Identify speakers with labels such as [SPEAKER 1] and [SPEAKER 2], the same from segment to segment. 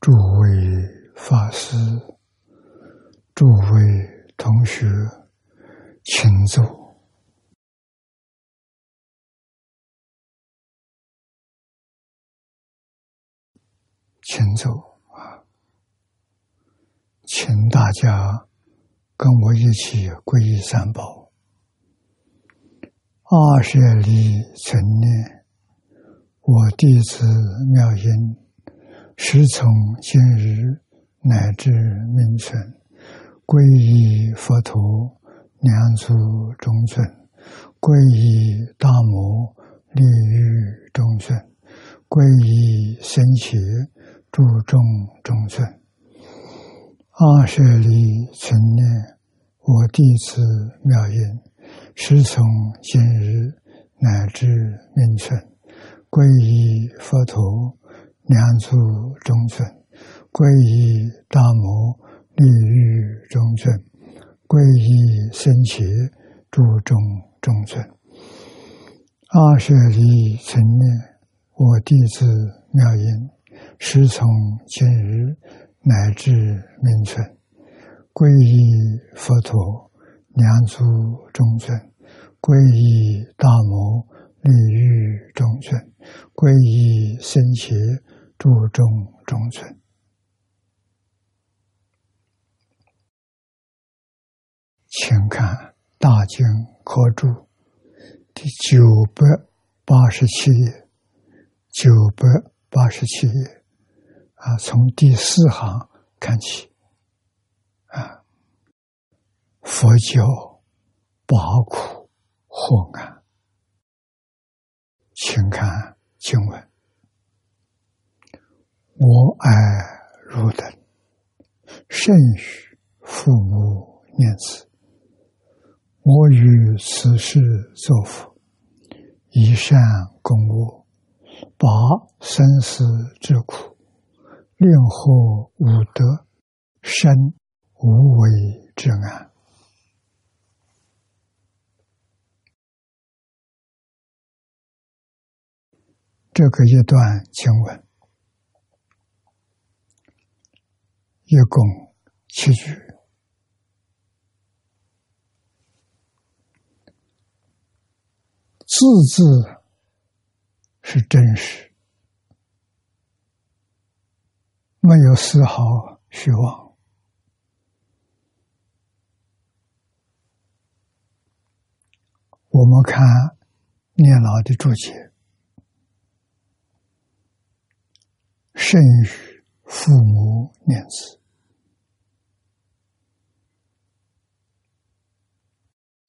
[SPEAKER 1] 诸位法师、诸位同学，请坐，请坐啊！请大家跟我一起皈依三宝。二舍利存念，我弟子妙音。时从今日乃至命存，皈依佛陀，两足中尊；皈依大摩，利欲中尊；皈依僧伽，注众中尊。阿舍利存念，我弟子妙音，时从今日乃至命存，皈依佛陀。两足中尊，皈依大摩利欲中尊，皈依僧伽诸众中尊。二舍利成念，我弟子妙音，师从今日乃至明存，皈依佛陀两足中尊，皈依大摩利欲中尊，皈依僧伽。注重中存，请看《大经科注》第九百八十七页，九百八十七页啊，从第四行看起。啊，佛教八苦祸难，请看经文。我爱汝等，甚于父母念慈。我于此世作福，以善供恶，拔生死之苦，令获无德，生无为之安。这个一段经文。一共七句，字字是真实，没有丝毫虚妄。我们看念老的注解，甚于父母念子。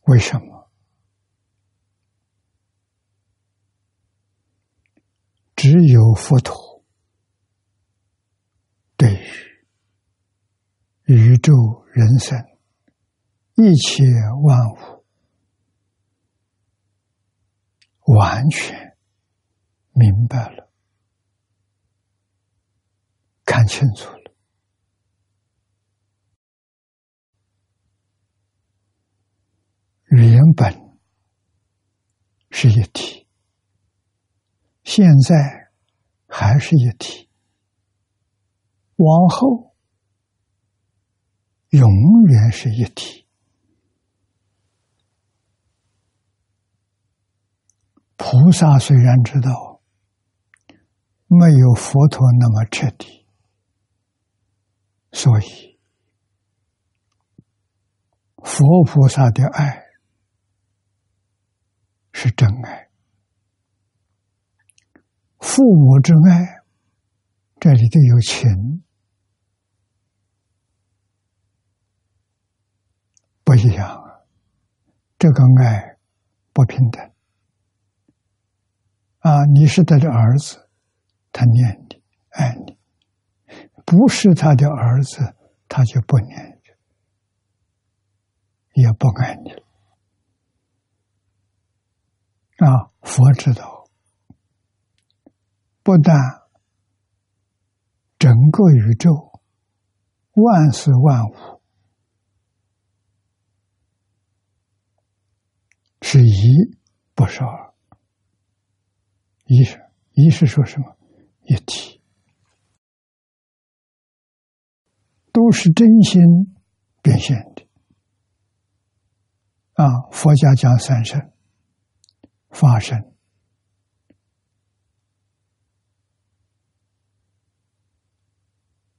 [SPEAKER 1] 为什么？只有佛陀对于宇宙人生一切万物完全明白了，看清楚了。原本是一体，现在还是一体，往后永远是一体。菩萨虽然知道没有佛陀那么彻底，所以佛菩萨的爱。是真爱，父母之爱，这里头有情，不一样。这个爱不平等啊！你是他的儿子，他念你、爱你；不是他的儿子，他就不念你，也不爱你了。啊！佛知道，不但整个宇宙万事万物是一，不是二。一是，一是说什么？一体。都是真心变现的。啊，佛家讲三身：法身、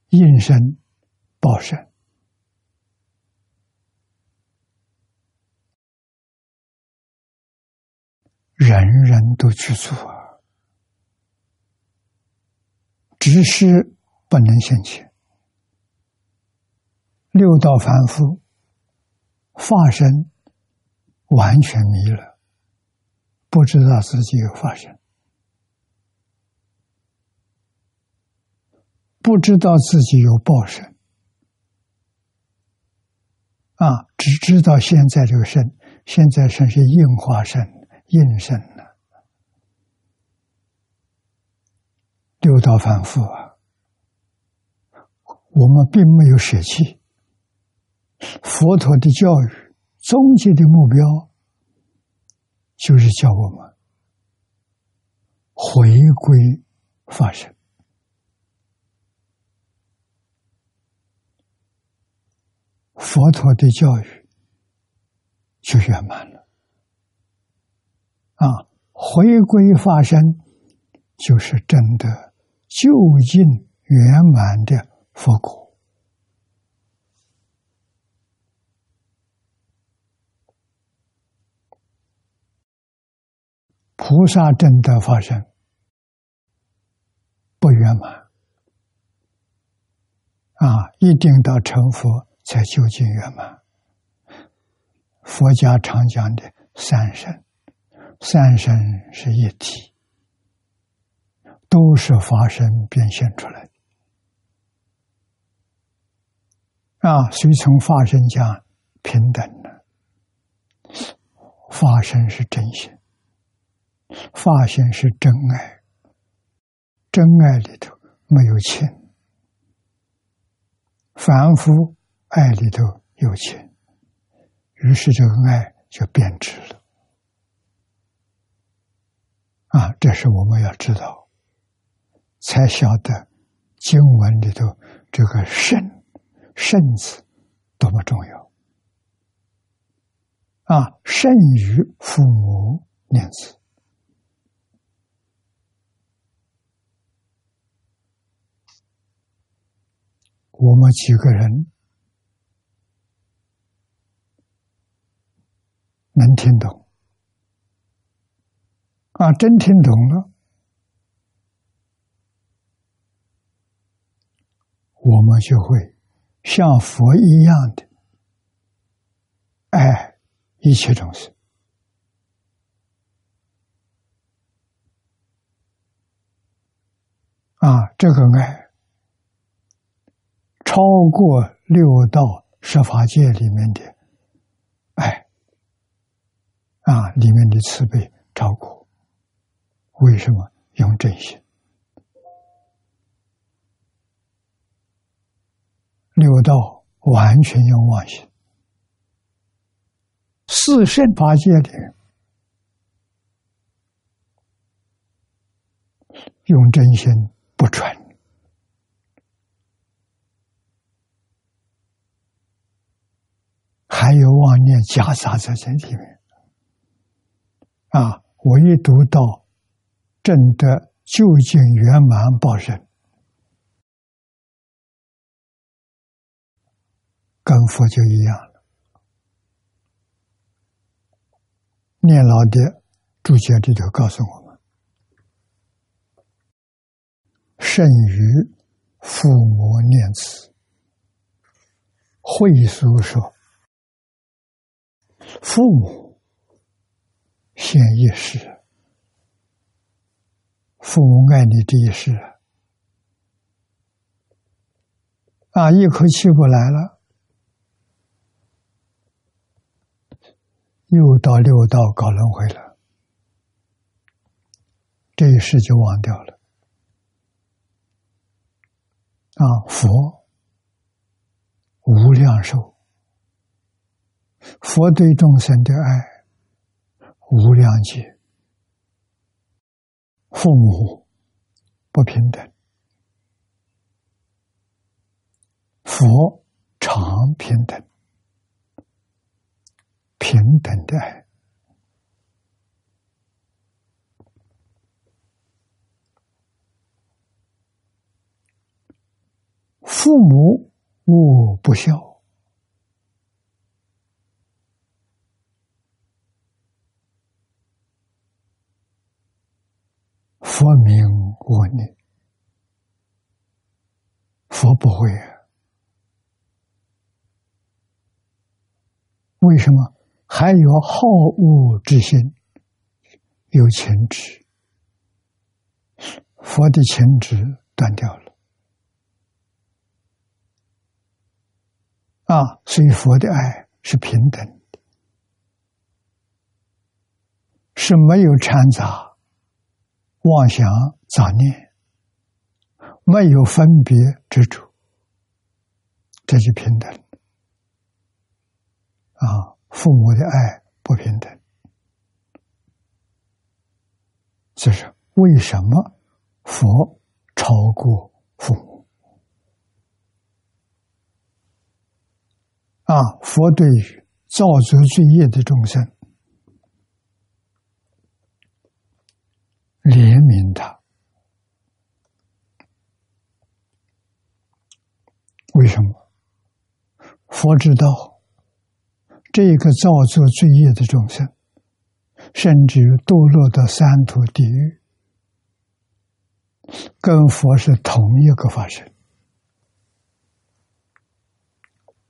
[SPEAKER 1] 应身、报身。人人都去做啊，只是不能现前。六道凡夫化身完全迷了，不知道自己有化身，不知道自己有报身啊，只知道现在这个身，现在身是应化身。应身了，六道反复啊！我们并没有舍弃佛陀的教育，终极的目标就是叫我们回归法身，佛陀的教育就圆满了。啊，回归法身，就是真的究竟圆满的佛果。菩萨真的发生不圆满啊，一定到成佛才究竟圆满。佛家常讲的三身。三身是一体，都是法身变现出来的啊！谁从法身讲平等呢，法身是真心，发现是真爱，真爱里头没有情，凡夫爱里头有情，于是这个爱就变质了。啊，这是我们要知道，才晓得经文里头这个“圣”“圣”字多么重要。啊，圣于父母念子，我们几个人能听懂。啊，真听懂了，我们就会像佛一样的爱一切众生。啊，这个爱超过六道十法界里面的爱，啊，里面的慈悲超过。为什么用真心？六道完全用妄心，四圣八戒的用真心不纯，还有妄念夹杂在这里面。啊，我一读到。正得究竟圆满报身，跟佛就一样了。念老的注解里头告诉我们：甚于父母念慈，会书说，父母现一世。父母爱你这一世啊，一口气不来了，又到六道搞轮回了，这一世就忘掉了。啊，佛无量寿，佛对众生的爱无量劫。父母不平等，佛常平等，平等的爱。父母无不孝，佛名我念，佛不会啊。为什么还有好恶之心？有情执，佛的情执断掉了啊！所以佛的爱是平等的，是没有掺杂妄想杂念，没有分别之处，这就平等。啊，父母的爱不平等，这是为什么佛超过父母？啊，佛对于造作罪业的众生怜悯他，为什么？佛知道。这个造作罪业的众生，甚至堕落到三途地狱，跟佛是同一个法身。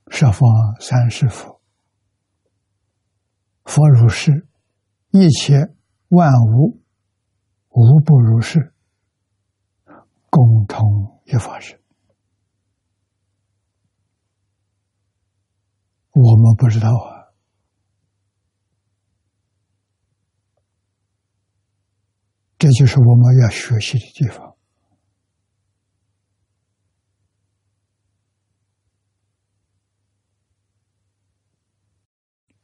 [SPEAKER 1] 十方三世佛，佛如是，一切万物无不如是，共同一法身。我们不知道啊。这就是我们要学习的地方。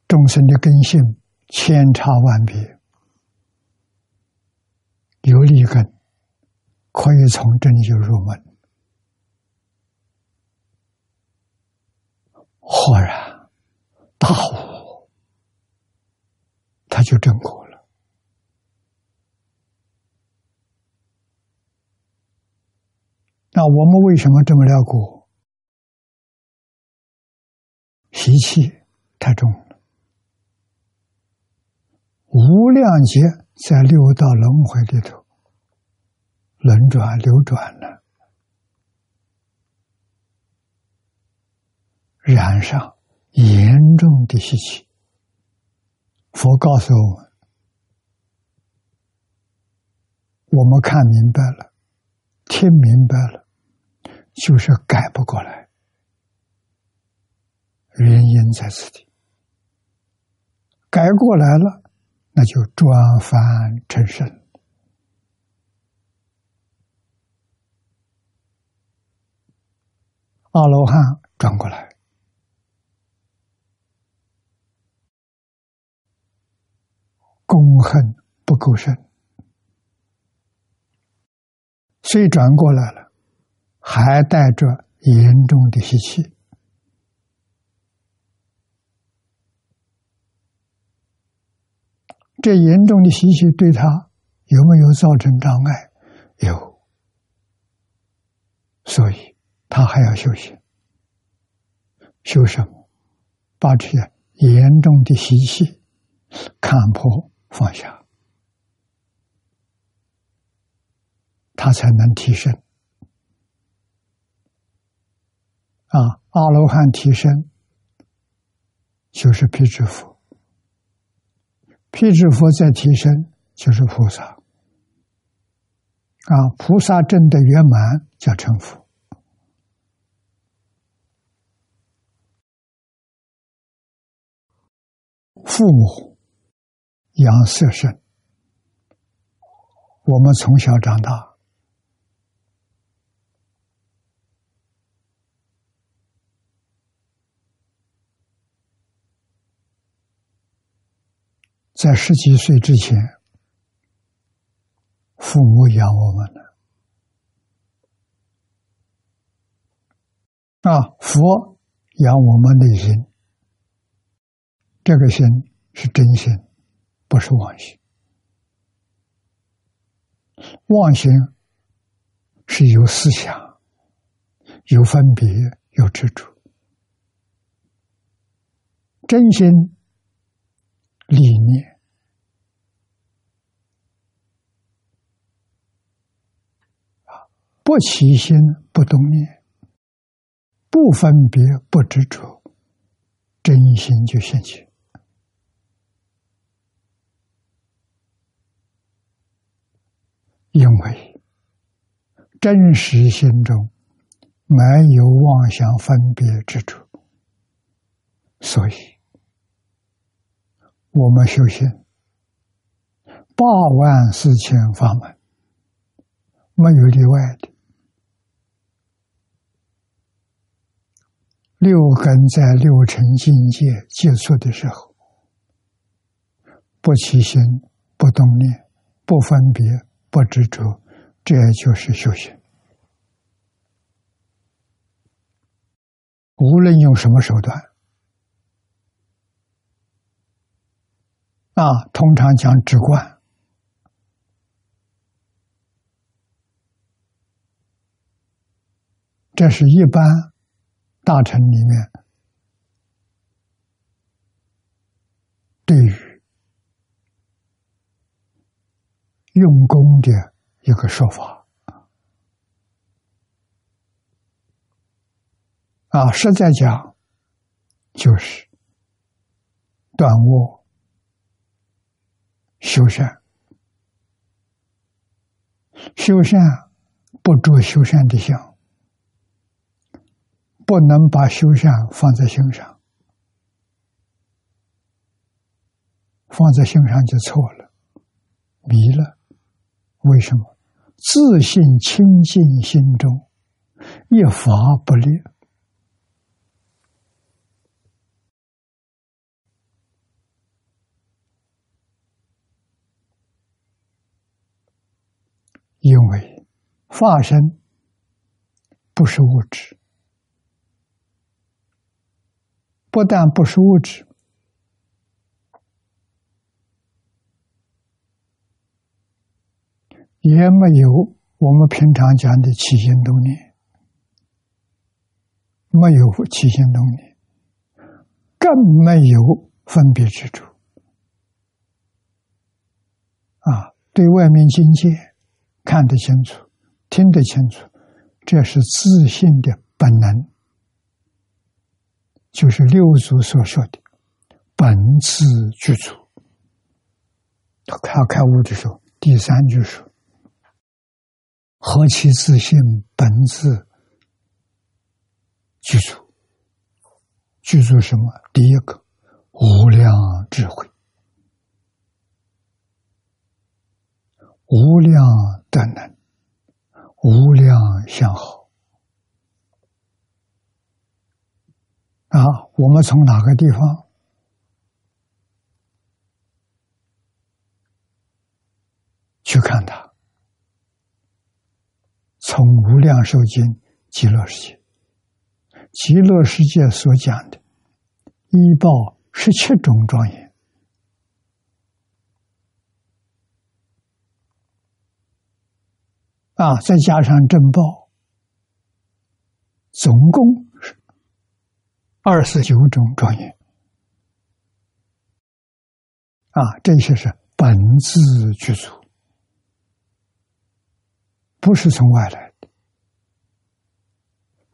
[SPEAKER 1] 众生的根性千差万别，有利根可以从这里就入门，豁然大悟，他就证果了。那我们为什么这么了果？习气太重了，无量劫在六道轮回里头轮转流转了，染上严重的习气。佛告诉我们，我们看明白了。听明白了，就是改不过来，原因在此地。改过来了，那就转凡成圣，阿罗汉转过来，功恨不够深。虽转过来了，还带着严重的习气。这严重的习气对他有没有造成障碍？有，所以他还要修行。修什么？把这些严重的习气看破放下。他才能提升啊！阿罗汉提升就是辟支佛，辟支佛在提升就是菩萨啊！菩萨证的圆满叫成佛。父母养色身，我们从小长大。在十几岁之前，父母养我们了，啊，佛养我们内心，这个心是真心，不是妄心。妄心是有思想、有分别、有执着，真心理念不起心不动念，不分别不执着，真心就现起。因为真实心中没有妄想分别之处，所以我们修行八万四千法门没有例外的。六根在六尘境界接触的时候，不起心，不动念，不分别。不执着，这就是修行。无论用什么手段，啊，通常讲直观，这是一般大臣里面对于。用功的一个说法啊，实在讲就是断卧修善，修善不着修善的相，不能把修善放在心上，放在心上就错了，迷了。为什么自信清净心中一法不立？因为化身不是物质，不但不是物质。也没有我们平常讲的起心动念，没有起心动念，更没有分别之处。啊，对外面境界看得清楚，听得清楚，这是自信的本能，就是六祖所说的本自具足。他开悟的时候，第三句说。何其自信，本自具足。具足什么？第一个，无量智慧，无量德能，无量相好。啊，我们从哪个地方去看它？从无量寿经极乐世界，极乐世界所讲的，一报十七种庄严，啊，再加上正报，总共二十九种庄严，啊，这些是本自具足。不是从外来的，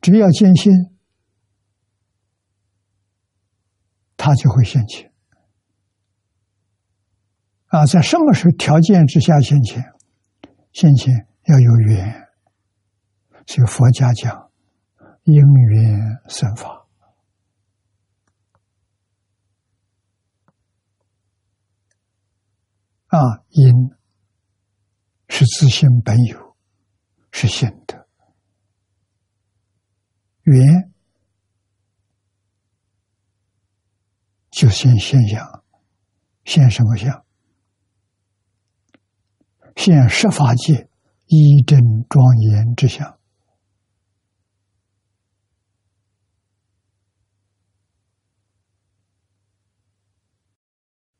[SPEAKER 1] 只要坚信，他就会现前。啊，在什么时候条件之下现前？现前要有缘，所以佛家讲因缘生法。那，因是自性本有，是现德；缘就现现象，现什么相？现十法界一真庄严之相。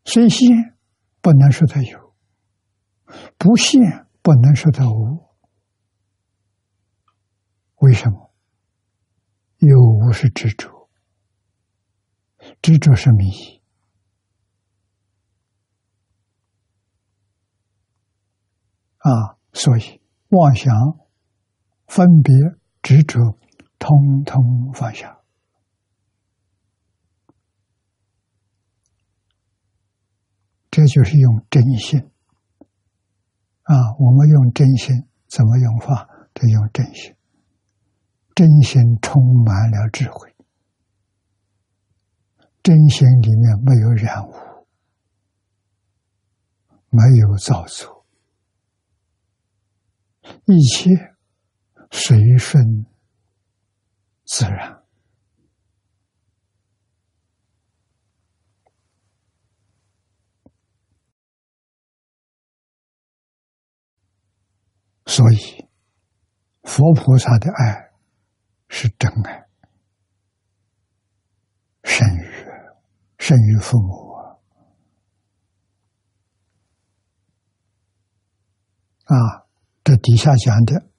[SPEAKER 1] 虽现，不能说它有；不现，不能说它无。为什么？有无是执着，执着是迷啊，所以妄想、分别、执着，通通放下。这就是用真心啊！我们用真心怎么用法？得用真心。真心充满了智慧，真心里面没有染污，没有造作，一切随顺自然。所以，佛菩萨的爱是真爱，胜于胜于父母啊！这底下讲的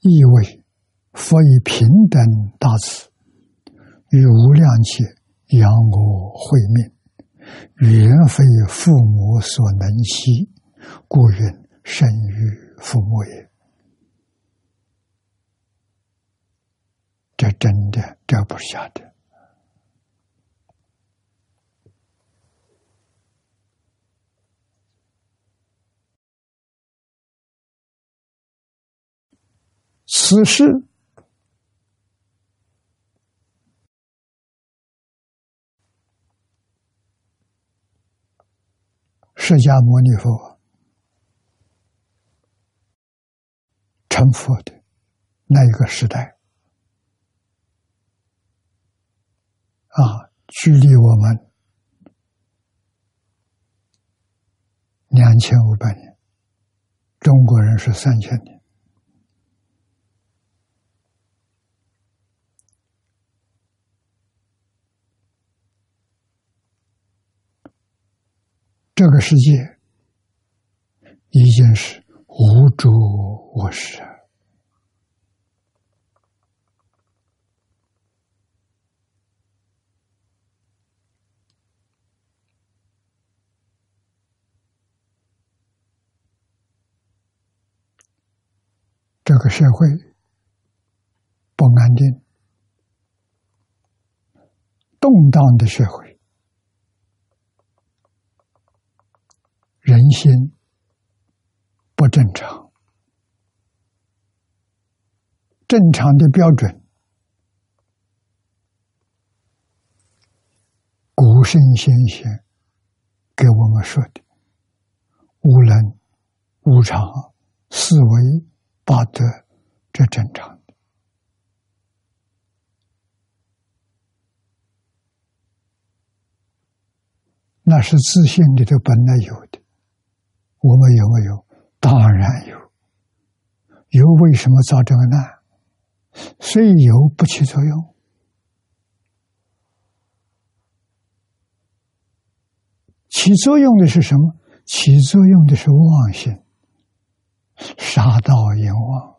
[SPEAKER 1] 意味，佛以平等大慈，与无量劫养我慧命。原非父母所能悉，故云生于父母也。这真的，这不是假的。此事。释迦牟尼佛成佛的那一个时代啊，距离我们两千五百年，中国人是三千年。这个世界已经是无主我实，这个社会不安定、动荡的社会。人心不正常，正常的标准，古圣先贤给我们说的无能、无常、四维、八德，这正常，那是自信里头本来有的。我们有没有？当然有。有为什么造这个难？虽有不起作用，起作用的是什么？起作用的是妄心，杀道淫妄，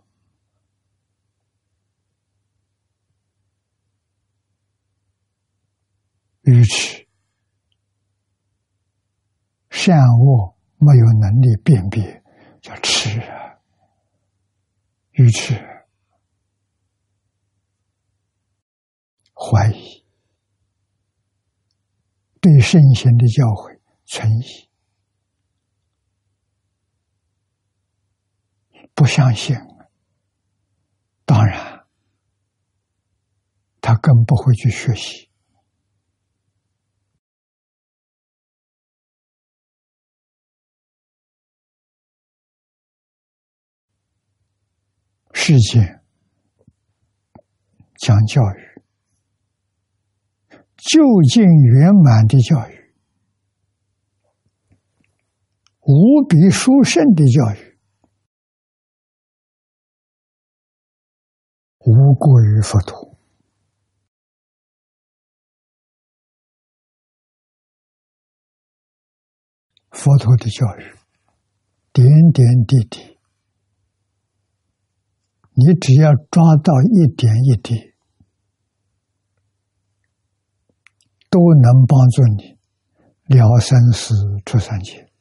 [SPEAKER 1] 愚痴，善恶。没有能力辨别，叫痴啊，愚痴，怀疑，对圣贤的教诲存疑，不相信，当然，他更不会去学习。世界讲教育，就近圆满的教育，无比殊胜的教育。无过于佛陀。佛陀的教育，点点滴滴。你只要抓到一点一滴，都能帮助你了生死、出三界，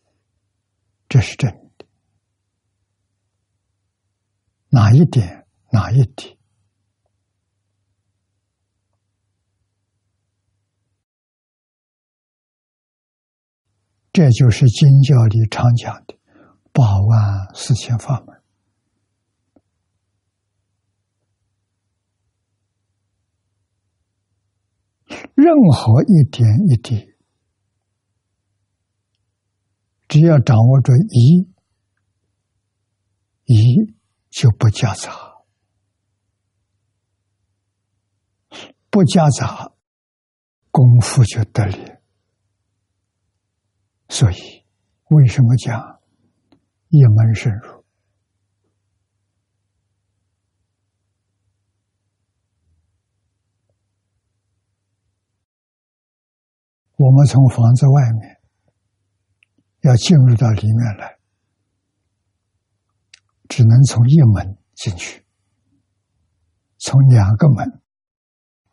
[SPEAKER 1] 这是真的。哪一点，哪一滴？这就是经教里常讲的八万四千法门，任何一点一滴，只要掌握着一，一就不夹杂，不夹杂，功夫就得力。所以，为什么讲一门深入？我们从房子外面要进入到里面来，只能从一门进去，从两个门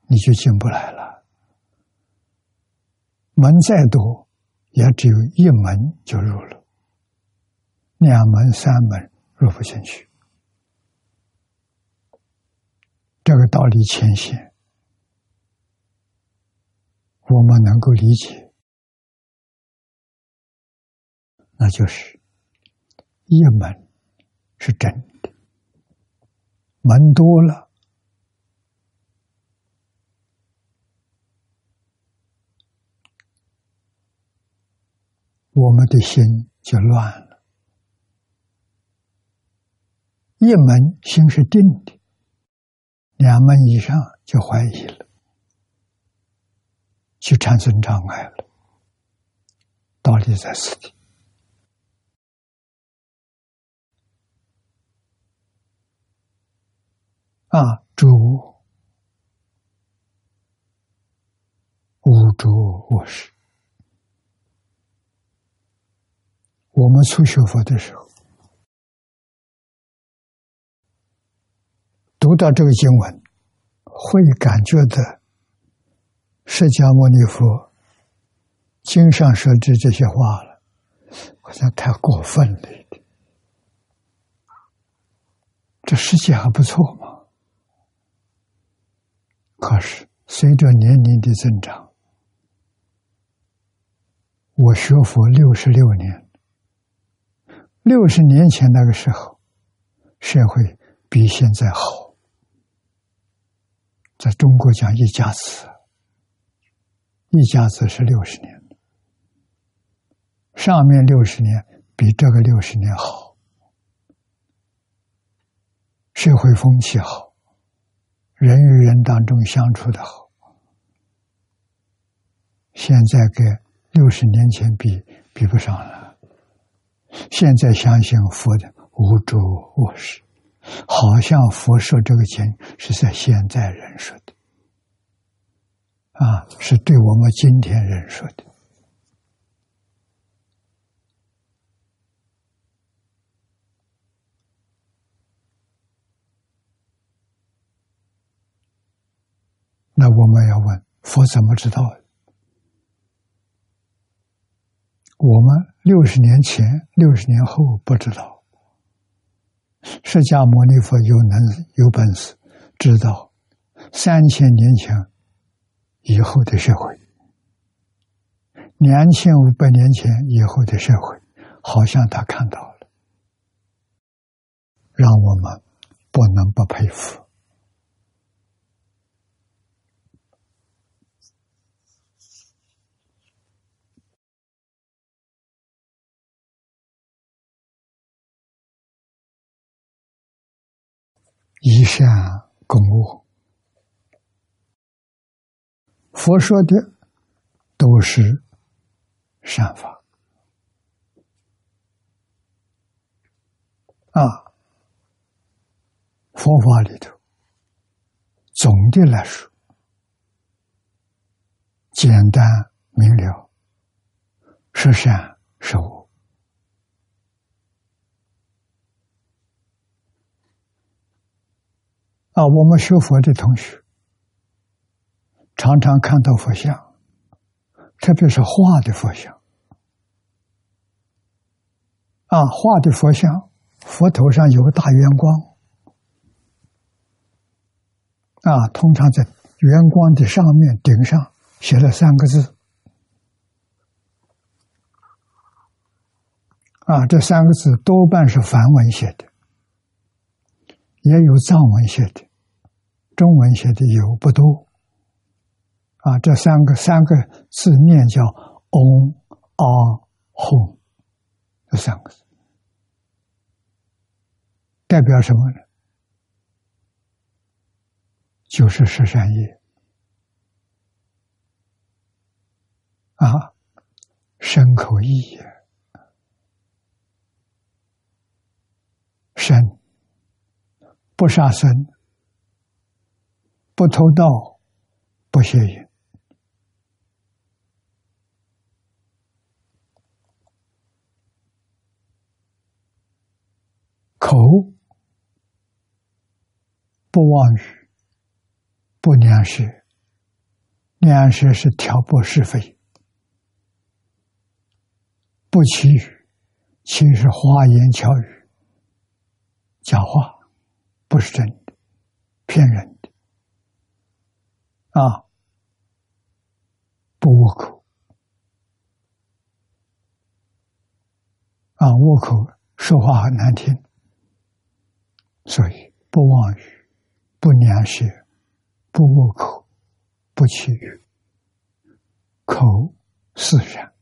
[SPEAKER 1] 你就进不来了。门再多。也只有一门就入了，两门、三门入不进去。这个道理浅显，我们能够理解，那就是一门是真的，门多了。我们的心就乱了，一门心是定的，两门以上就怀疑了，就产生障碍了。道理在此地啊，诸无诸我是。我们初学佛的时候，读到这个经文，会感觉到释迦牟尼佛经上说的这些话了，好像太过分了一点。这世界还不错嘛。可是随着年龄的增长，我学佛六十六年。六十年前那个时候，社会比现在好。在中国讲一家子，一家子是六十年，上面六十年比这个六十年好，社会风气好，人与人当中相处的好。现在跟六十年前比，比不上了。现在相信佛的无主无实，好像佛说这个经是在现在人说的，啊，是对我们今天人说的。那我们要问佛怎么知道？我们六十年前、六十年后不知道，释迦牟尼佛有能有本事知道三千年前以后的社会，两千五百年前以后的社会，好像他看到了，让我们不能不佩服。一善共恶，佛说的都是善法啊。佛法里头，总的来说，简单明了，是善是我。啊，我们学佛的同学常常看到佛像，特别是画的佛像。啊，画的佛像，佛头上有个大圆光，啊，通常在圆光的上面顶上写了三个字，啊，这三个字多半是梵文写的，也有藏文写的，中文写的有不多，啊，这三个三个字念叫“嗡啊吽”。这三个字代表什么呢？就是十三业啊，身口意也，身不杀生，不偷盗，不邪淫。口不妄语，不良舌，良舌是挑拨是非，不欺语，欺是花言巧语，假话，不是真的，骗人的，啊，不恶口，啊，恶口说话很难听。所以，不妄语，不良舌，不恶口，不欺语，口是善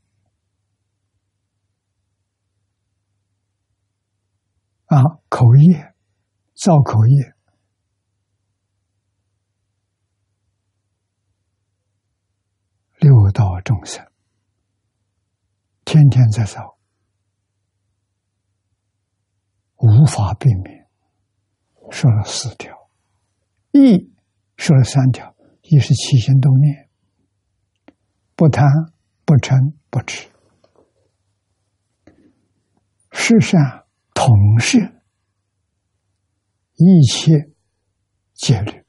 [SPEAKER 1] 啊，口业造口业，六道众生天天在造，无法避免。说了四条，义说了三条，一是起心动念，不贪不嗔不痴，世上统是一切戒律，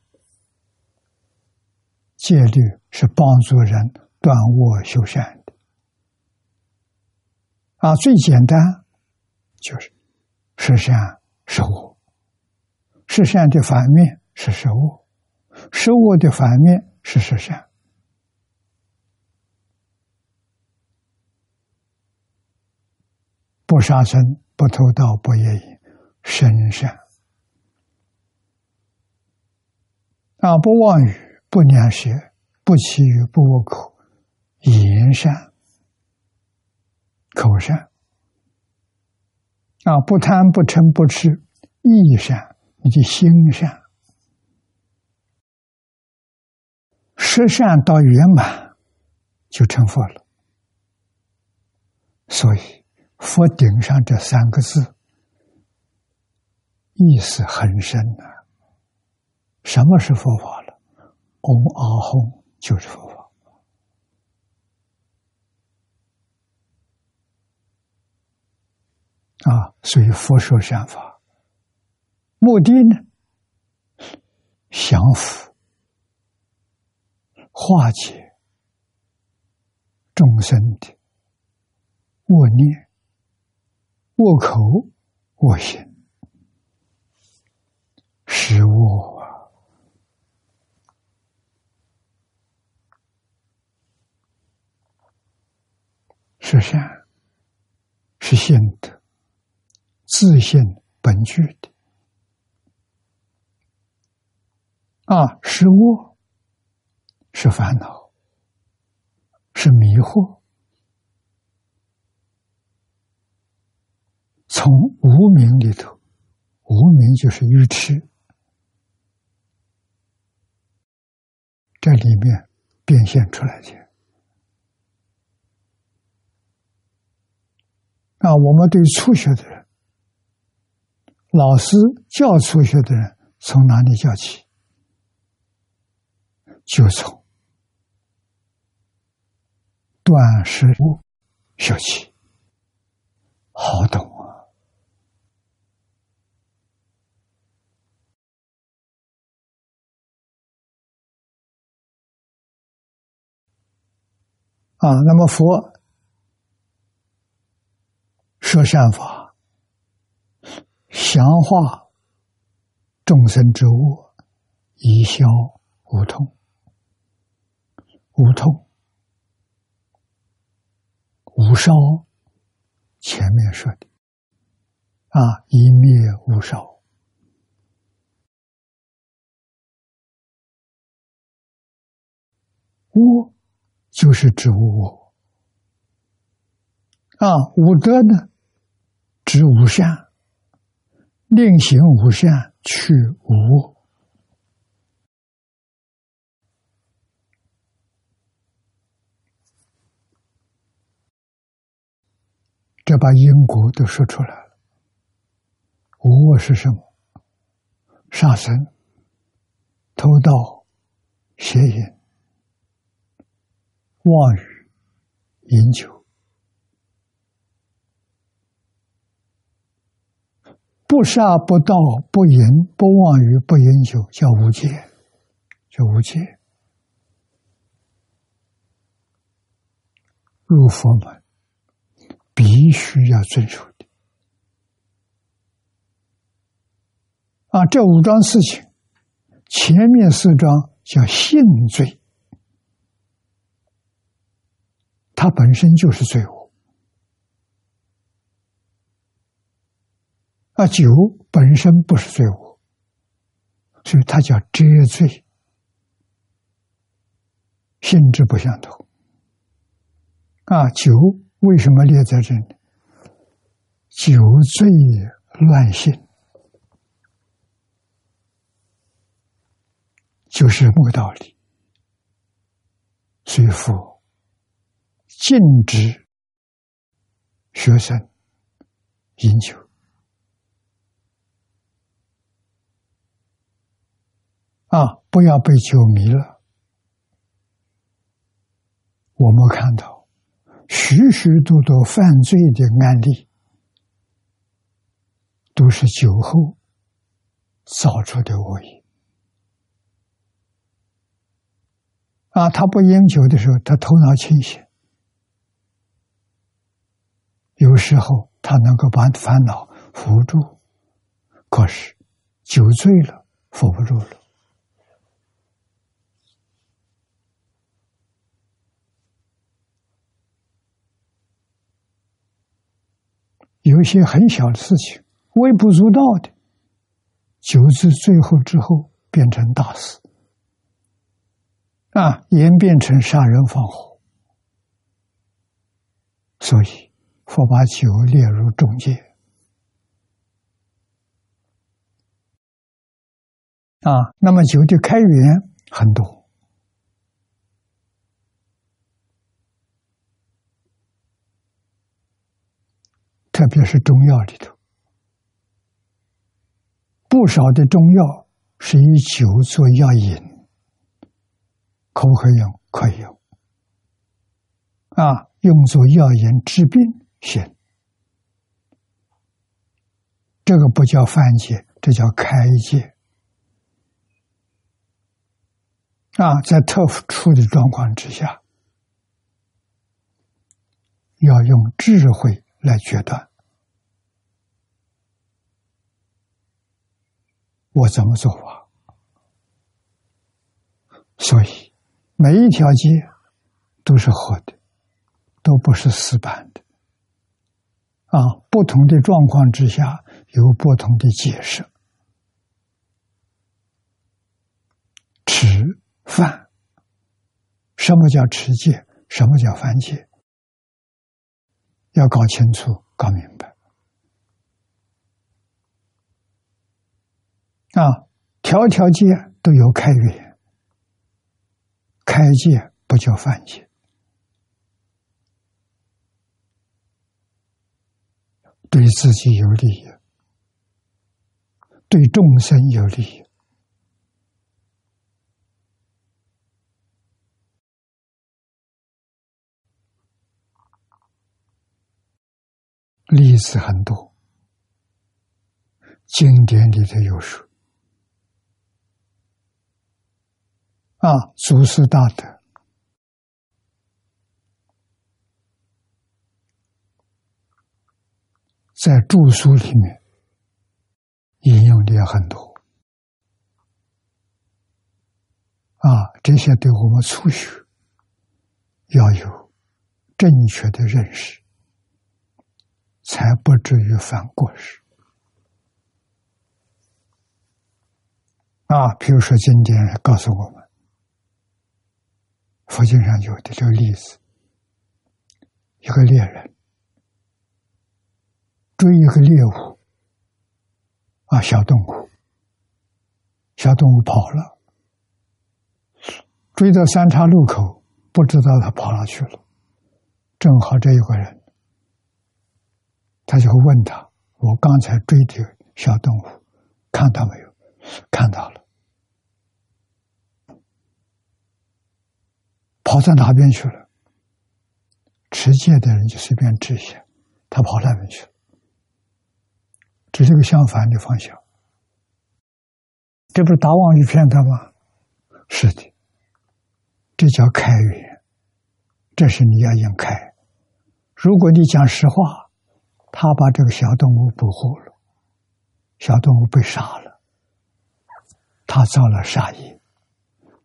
[SPEAKER 1] 戒律是帮助人断恶修善的啊，最简单就是世善守护。实善的反面是食恶，食恶的反面是实善。不杀生，不偷盗，不邪淫，身善啊！不妄语，不念舌，不欺语，不恶口，言善，口善啊！不贪，不嗔，不痴，意善。你的心善，十善到圆满，就成佛了。所以佛顶上这三个字，意思很深呐。什么是佛法了？嗡阿吽就是佛法啊！所以佛说善法。目的呢？降伏、化解众生的恶念、恶口、恶行、是我，是善，是性的，自信本具的。啊，是恶，是烦恼，是迷惑。从无名里头，无名就是愚痴，这里面变现出来的。那，我们对初学的人，老师教初学的人，从哪里教起？就从断食物学起，好懂啊！啊，那么佛说善法，降化众生之物，以消无痛。无痛无烧，前面说的啊，一灭无烧。无就是指无我啊，无德呢，指无善，令行无善，去无。这把因果都说出来了。无我是什么？杀生、偷盗、邪淫。妄语、饮酒，不杀不盗不淫不妄语不饮酒，叫无戒，叫无戒。入佛门必须要遵守的啊！这五桩事情，前面四桩叫性罪。它本身就是罪恶，啊，酒本身不是罪恶，所以它叫遮罪，性质不相同。啊，酒为什么列在这里？酒醉乱性，就是这个道理。所以佛。禁止学生饮酒啊！不要被酒迷了。我们看到许许多多犯罪的案例，都是酒后造出的恶业啊！他不饮酒的时候，他头脑清醒。有时候他能够把烦恼扶住，可是酒醉了扶不住了。有一些很小的事情，微不足道的，酒醉最后之后变成大事，啊，演变成杀人放火，所以。佛把酒列入中戒啊，那么酒的开源很多，特别是中药里头，不少的中药是以酒做药引，可不可以用？可以用啊，用作药引治病。行，这个不叫犯戒，这叫开戒啊！在特殊的状况之下，要用智慧来决断，我怎么做法？所以每一条街都是活的，都不是死板的。啊，不同的状况之下有不同的解释。吃饭，什么叫持戒？什么叫犯戒？要搞清楚、搞明白。啊，条条戒都有开源，开戒不叫犯戒。对自己有利，对众生有利。例子很多，经典里头有书。啊，祖师大德在著书里面引用的也很多。啊，这些对我们初学要有正确的认识。才不至于犯过失啊。比如说，经典告诉我们，佛经上有的这个例子，一个猎人。追一个猎物，啊，小动物，小动物跑了，追到三岔路口，不知道他跑哪去了。正好这有个人，他就会问他：“我刚才追的小动物，看到没有？看到了，跑到哪边去了？”持戒的人就随便指一下，他跑那边去了。这是个相反的方向，这不是打妄语骗他吗？是的，这叫开源，这是你要应开。如果你讲实话，他把这个小动物捕获了，小动物被杀了，他造了杀业，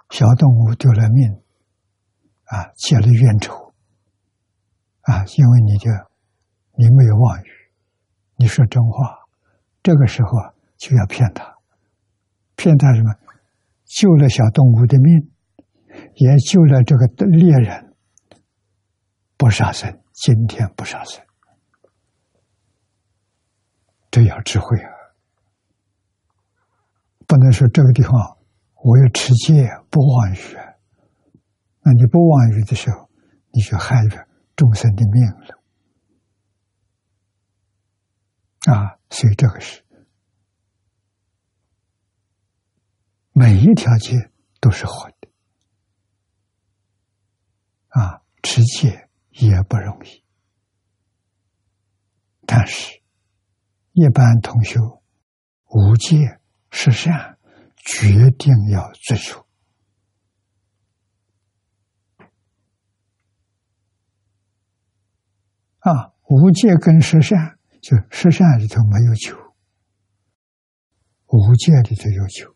[SPEAKER 1] 小动物丢了命，啊，结了冤仇，啊，因为你的你没有妄语，你说真话。这个时候啊，就要骗他，骗他什么？救了小动物的命，也救了这个猎人，不杀生，今天不杀生，这要智慧啊！不能说这个地方我要持戒不妄语，那你不妄语的时候，你就害了众生的命了。啊，所以这个是每一条街都是好的，啊，持戒也不容易，但是，一般同学无戒十善，决定要遵守，啊，无戒跟十善。就十善里头没有求，无戒里头有求，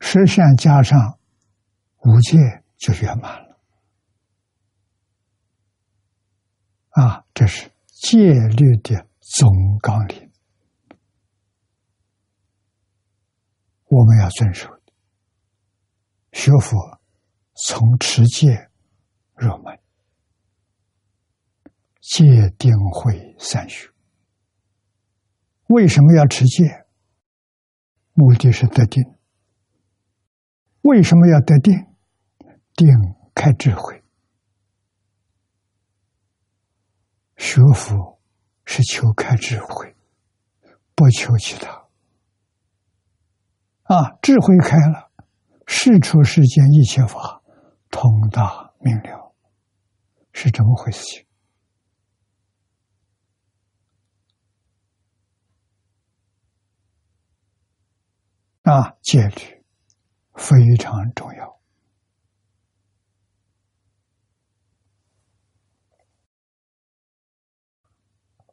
[SPEAKER 1] 十善加上无戒就圆满了。啊，这是戒律的总纲领，我们要遵守。学佛从持戒入门。戒定慧三学，为什么要持戒？目的是得定。为什么要得定？定开智慧。学佛是求开智慧，不求其他。啊，智慧开了，事出世间一切法通达明了，是这么回事情。啊，戒律非常重要。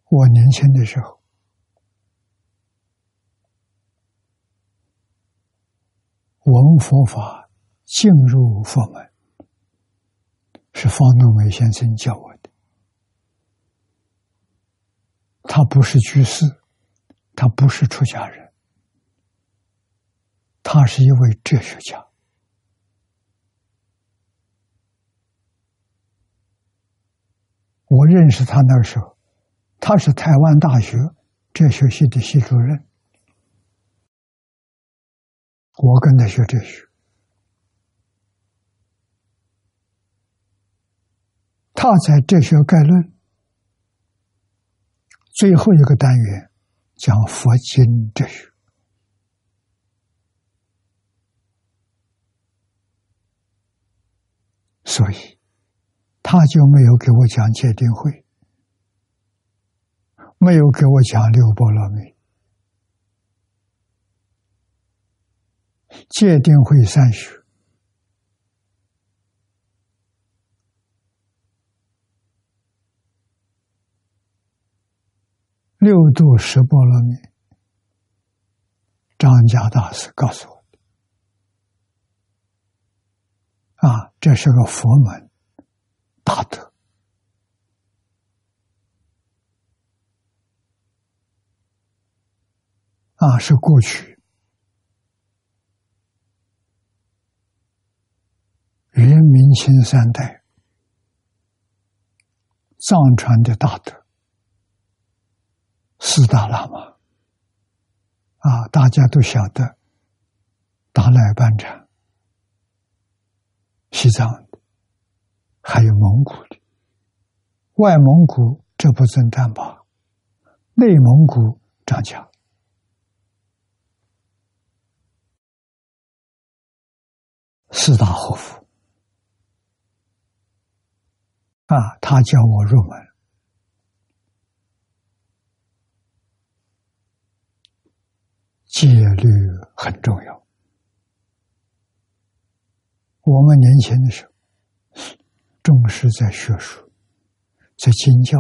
[SPEAKER 1] 我年轻的时候，闻佛法进入佛门，是方东梅先生教我的。他不是居士，他不是出家人。他是一位哲学家，我认识他那时候，他是台湾大学哲学系的系主任，我跟他学哲学，他在《哲学概论》最后一个单元讲佛经哲学。所以，他就没有给我讲戒定慧，没有给我讲六波罗蜜，戒定慧三学，六度十波罗蜜，张家大师告诉我啊，这是个佛门大德。啊，是过去。元明清三代藏传的大德。四大喇嘛啊，大家都晓得，达赖班禅、西藏的，还有蒙古的，外蒙古这不尊丹巴，内蒙古张家，四大活佛啊，他教我入门。戒律很重要。我们年轻的时候，重视在学术，在经教，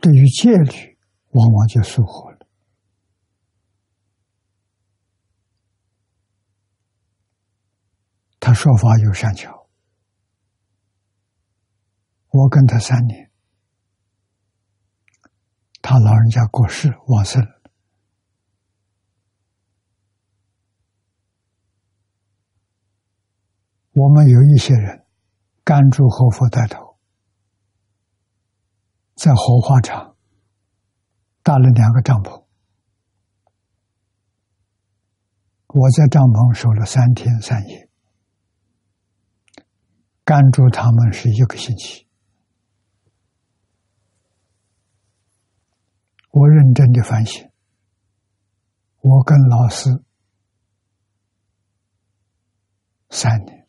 [SPEAKER 1] 对于戒律，往往就疏忽了。他说法有善巧，我跟他三年，他老人家过世往生。我们有一些人，甘珠活佛带头，在火化场搭了两个帐篷，我在帐篷守了三天三夜，甘住他们是一个星期，我认真的反省，我跟老师三年。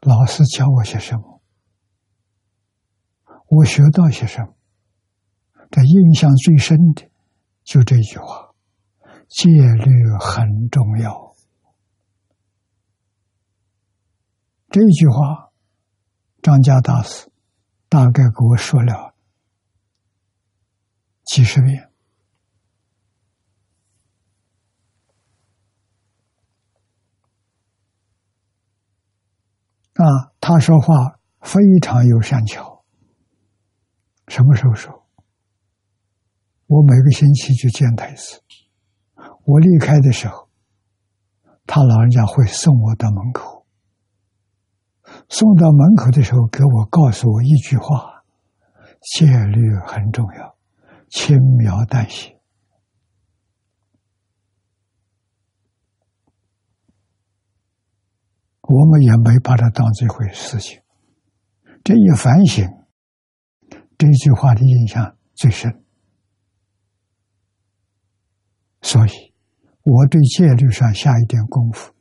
[SPEAKER 1] 老师教我些什么？我学到些什么？这印象最深的就这句话：戒律很重要。这句话，张家大师大概给我说了几十遍。啊，他说话非常有善巧。什么时候说？我每个星期去见他一次。我离开的时候，他老人家会送我到门口。送到门口的时候，给我告诉我一句话：戒律很重要，轻描淡写。我们也没把它当这回事情，这一反省，这句话的印象最深。所以，我对戒律上下一点功夫，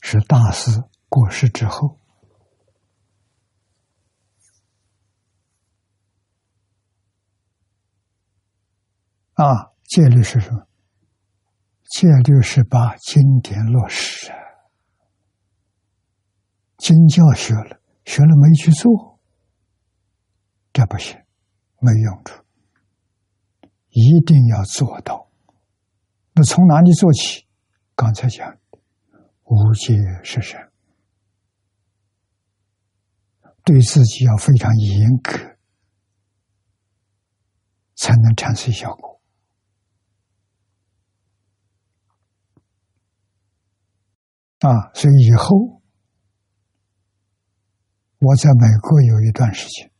[SPEAKER 1] 是大师过世之后啊。戒律是什么？戒律是把经典落实啊。经教学了，学了没去做，这不行，没用处。一定要做到。那从哪里做起？刚才讲，无戒是善，对自己要非常严格，才能产生效果。啊，所以以后。我在美国有一段时间，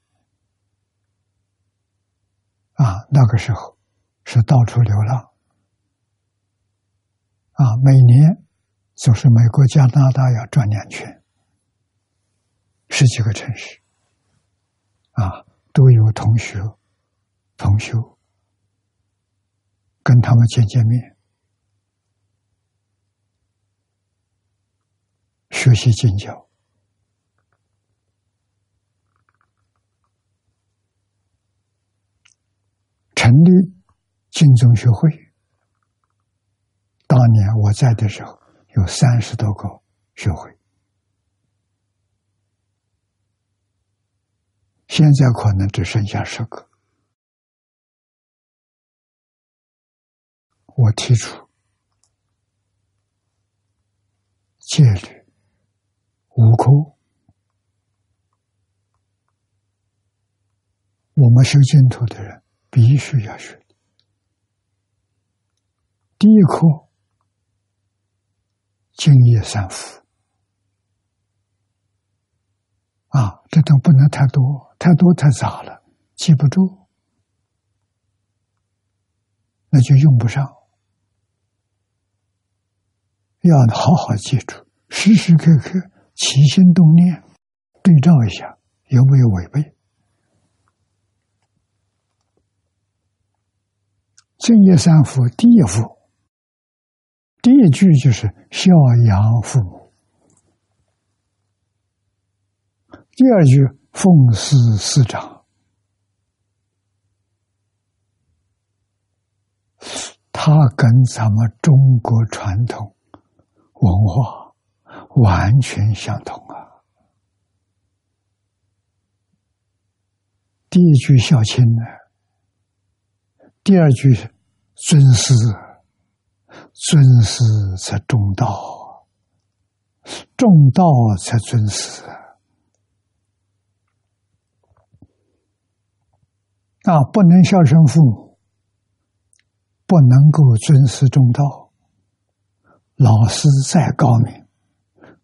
[SPEAKER 1] 啊，那个时候是到处流浪，啊，每年就是美国、加拿大要转两圈，十几个城市，啊，都有同学、同修，跟他们见见面，学习进教。成立净宗学会，当年我在的时候有三十多个学会，现在可能只剩下十个。我提出戒律五科，我们修净土的人必须要学。第一课，敬业三福啊，这都不能太多，太多太杂了，记不住，那就用不上。要好好记住，时时刻刻起心动念，对照一下有没有违背。正业三福第一福，第一句就是孝养父母，第二句奉师师长，他跟咱们中国传统。文化完全相同啊！第一句孝亲呢，第二句尊师，尊师才重道，重道才尊师啊！不能孝顺父母，不能够尊师重道。老师再高明，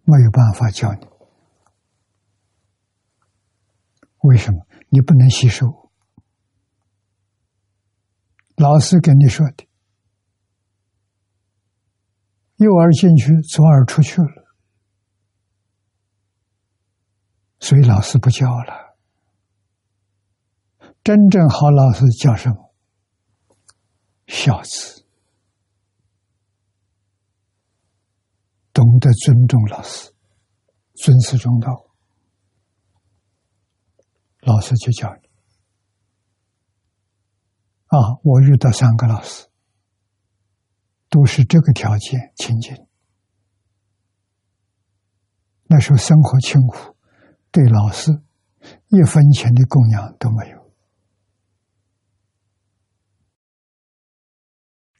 [SPEAKER 1] 没有办法教你。为什么？你不能吸收。老师跟你说的，右耳进去，左耳出去了，所以老师不教了。真正好老师叫什么？孝子。懂得尊重老师，尊师重道，老师就教你。啊，我遇到三个老师，都是这个条件情景。那时候生活清苦，对老师一分钱的供养都没有。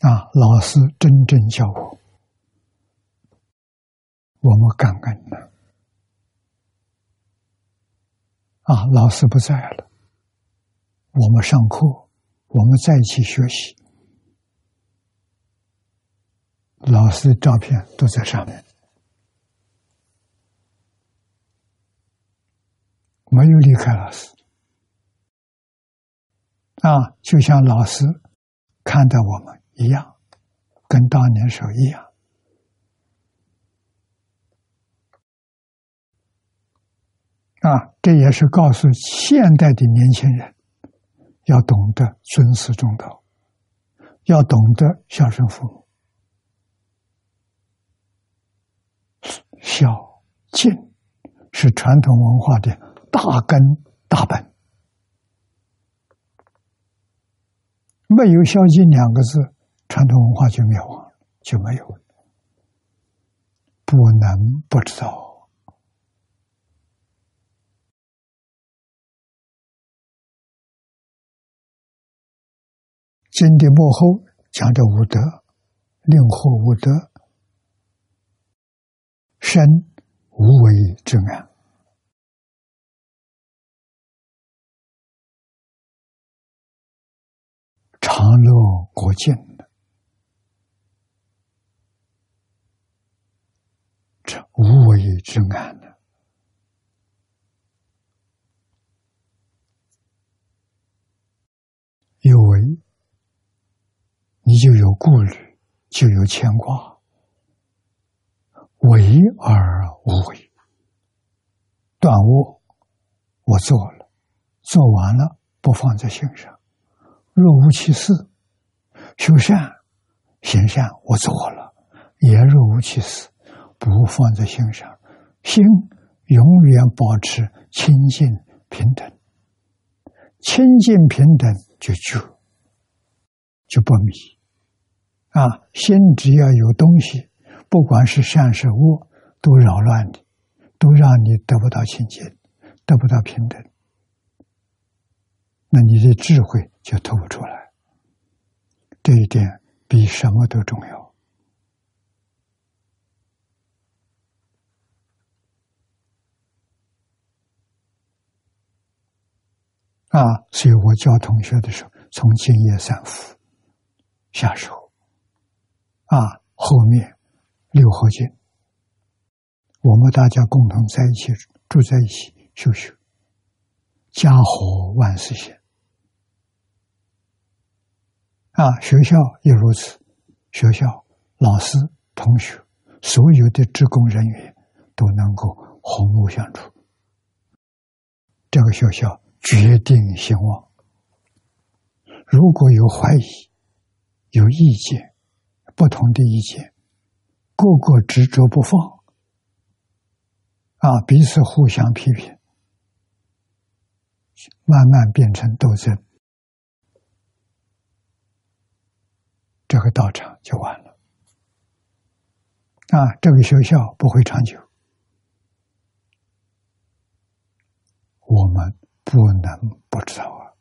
[SPEAKER 1] 啊，老师真正教我。我们感恩呢，啊，老师不在了，我们上课，我们在一起学习，老师照片都在上面，没有离开老师，啊，就像老师看待我们一样，跟当年时候一样。啊，这也是告诉现代的年轻人，要懂得尊师重道，要懂得孝顺父母，孝敬是传统文化的大根大本。没有孝敬两个字，传统文化就灭亡了，就没有。了，不能不知道。经的幕后讲的无德，令祸无德，身无为之安，长乐国境无为之安呢？有为。你就有顾虑，就有牵挂，为而无为。断恶，我做了，做完了不放在心上；若无其事，修善行善，我做了，也若无其事，不放在心上。心永远保持清净平等，清净平等就就。就不迷啊！心只要有东西，不管是善是恶，都扰乱你，都让你得不到清净，得不到平等。那你的智慧就透不出来。这一点比什么都重要啊！所以我教同学的时候，从敬业三福下手啊，后面六合敬，我们大家共同在一起住在一起修修，家和万事兴。啊，学校也如此，学校老师、同学，所有的职工人员都能够和睦相处，这个学校决定兴旺。如果有怀疑、有意见、不同的意见，个个执着不放，啊，彼此互相批评，慢慢变成斗争。这个道场就完了啊！这个学校不会长久，我们不能不知道啊。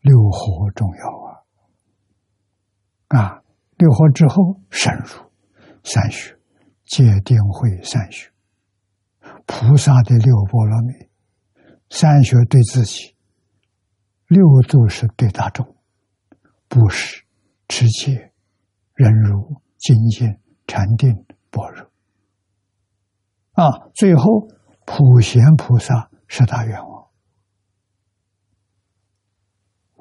[SPEAKER 1] 六合重要啊！啊，六合之后深入三学，戒定慧三学，菩萨的六波罗蜜，三学对自己，六度是对大众，布施。持戒、忍辱、精进、禅定、般若，啊，最后普贤菩萨十大愿望，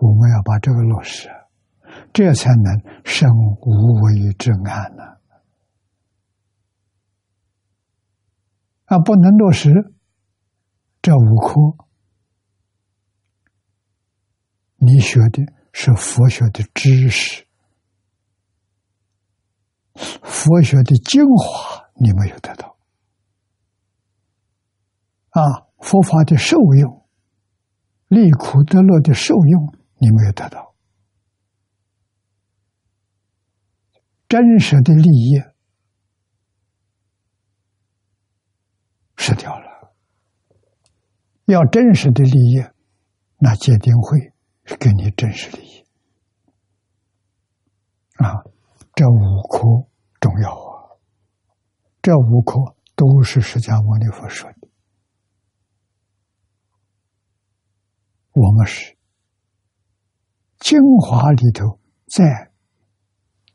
[SPEAKER 1] 我们要把这个落实，这才能生无为之安呢。啊，不能落实这五科，你学的是佛学的知识。佛学的精华你没有得到啊，佛法的受用、利苦得乐的受用你没有得到，真实的利益失掉了。要真实的利益，那戒定慧是给你真实利益啊。这五颗重要啊！这五颗都是释迦牟尼佛说的。我们是精华里头再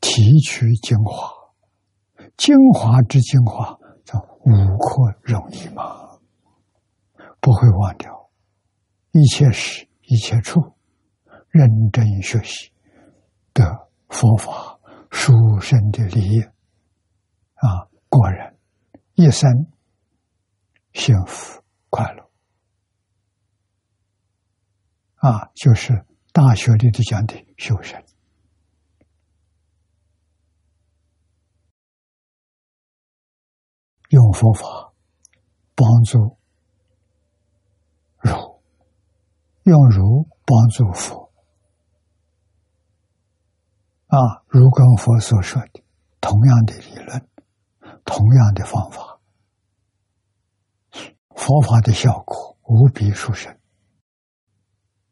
[SPEAKER 1] 提取精华，精华之精华，叫五科容易吗？不会忘掉，一切时一切处，认真学习的佛法。殊胜的利益啊，果然一生幸福快乐啊，就是大学里头讲的修身，用佛法帮助儒，用儒帮助佛。啊，如跟佛所说的，同样的理论，同样的方法，佛法的效果无比殊胜。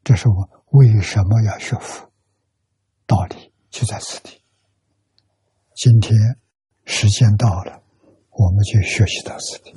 [SPEAKER 1] 这是我为什么要学佛，道理就在此地。今天时间到了，我们就学习到此地。